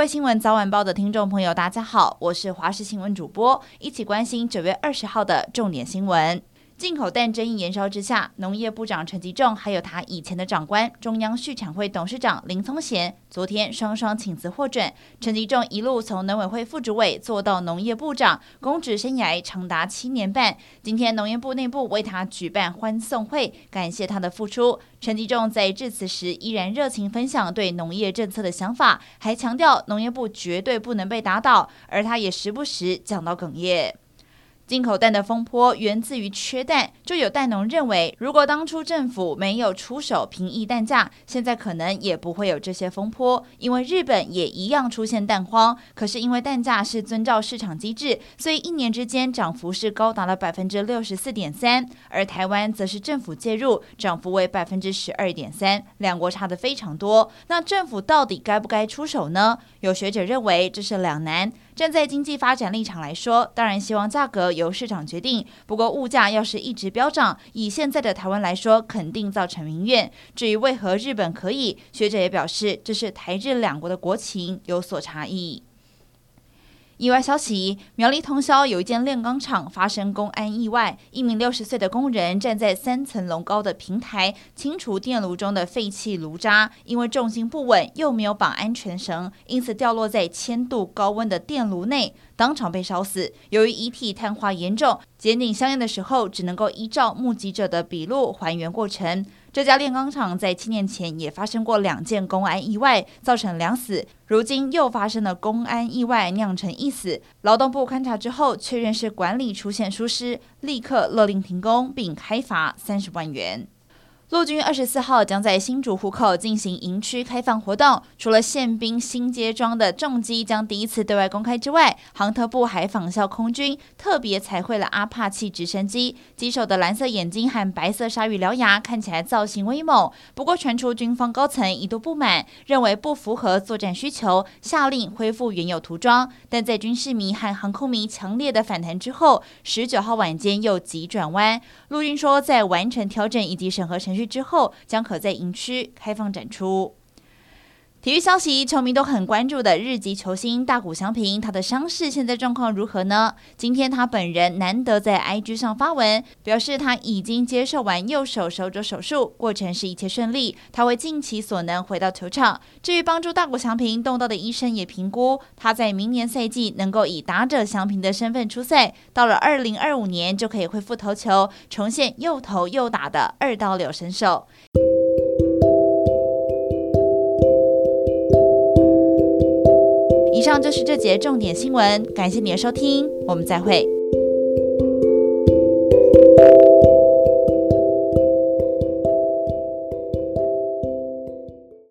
位新闻早晚报的听众朋友，大家好，我是华视新闻主播，一起关心九月二十号的重点新闻。进口蛋争议延烧之下，农业部长陈吉仲还有他以前的长官中央畜产会董事长林聪贤，昨天双双请辞获准。陈吉仲一路从农委会副主委做到农业部长，公职生涯长达七年半。今天农业部内部为他举办欢送会，感谢他的付出。陈吉仲在致辞时依然热情分享对农业政策的想法，还强调农业部绝对不能被打倒，而他也时不时讲到哽咽。进口蛋的风波源自于缺蛋，就有蛋农认为，如果当初政府没有出手平抑蛋价，现在可能也不会有这些风波。因为日本也一样出现蛋荒，可是因为蛋价是遵照市场机制，所以一年之间涨幅是高达了百分之六十四点三，而台湾则是政府介入，涨幅为百分之十二点三，两国差得非常多。那政府到底该不该出手呢？有学者认为这是两难。站在经济发展立场来说，当然希望价格由市场决定。不过物价要是一直飙涨，以现在的台湾来说，肯定造成民怨。至于为何日本可以，学者也表示，这是台日两国的国情有所差异。意外消息：苗栗通宵有一间炼钢厂发生公安意外，一名六十岁的工人站在三层楼高的平台清除电炉中的废弃炉渣，因为重心不稳又没有绑安全绳，因此掉落在千度高温的电炉内。当场被烧死。由于遗体碳化严重，检定相应的时候只能够依照目击者的笔录还原过程。这家炼钢厂在七年前也发生过两件公安意外，造成两死。如今又发生了公安意外，酿成一死。劳动部勘查之后，确认是管理出现疏失，立刻勒令停工，并开罚三十万元。陆军二十四号将在新竹湖口进行营区开放活动，除了宪兵新接装的重机将第一次对外公开之外，航特部还仿效空军，特别彩绘了阿帕奇直升机，机首的蓝色眼睛和白色鲨鱼獠牙看起来造型威猛。不过传出军方高层一度不满，认为不符合作战需求，下令恢复原有涂装。但在军事迷和航空迷强烈的反弹之后，十九号晚间又急转弯。陆军说，在完成调整以及审核程序。之后将可在营区开放展出。体育消息，球迷都很关注的日籍球星大谷翔平，他的伤势现在状况如何呢？今天他本人难得在 IG 上发文，表示他已经接受完右手手肘手术，过程是一切顺利，他会尽其所能回到球场。至于帮助大谷翔平动刀的医生也评估，他在明年赛季能够以打者翔平的身份出赛，到了二零二五年就可以恢复投球，重现又投又打的二刀流身手。以上就是这节重点新闻，感谢你的收听，我们再会。